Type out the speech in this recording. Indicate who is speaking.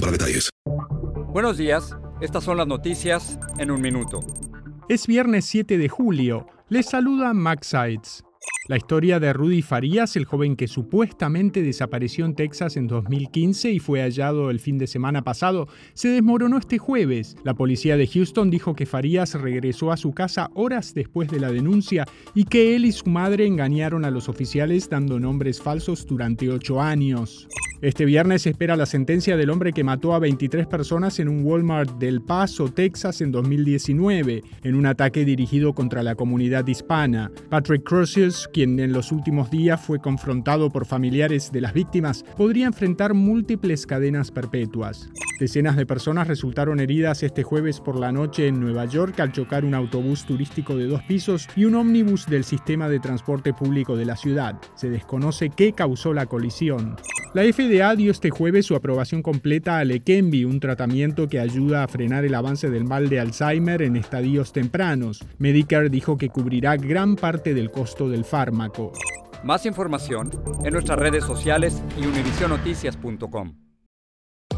Speaker 1: para detalles.
Speaker 2: Buenos días, estas son las noticias en un minuto.
Speaker 3: Es viernes 7 de julio. Les saluda Max Sides. La historia de Rudy Farías, el joven que supuestamente desapareció en Texas en 2015 y fue hallado el fin de semana pasado, se desmoronó este jueves. La policía de Houston dijo que Farías regresó a su casa horas después de la denuncia y que él y su madre engañaron a los oficiales dando nombres falsos durante ocho años. Este viernes espera la sentencia del hombre que mató a 23 personas en un Walmart del Paso, Texas, en 2019, en un ataque dirigido contra la comunidad hispana. Patrick Crucius, quien en los últimos días fue confrontado por familiares de las víctimas, podría enfrentar múltiples cadenas perpetuas. Decenas de personas resultaron heridas este jueves por la noche en Nueva York al chocar un autobús turístico de dos pisos y un ómnibus del sistema de transporte público de la ciudad. Se desconoce qué causó la colisión. La FDA dio este jueves su aprobación completa a Leqembi, un tratamiento que ayuda a frenar el avance del mal de Alzheimer en estadios tempranos. Medicare dijo que cubrirá gran parte del costo del fármaco.
Speaker 2: Más información en nuestras redes sociales y univisionoticias.com.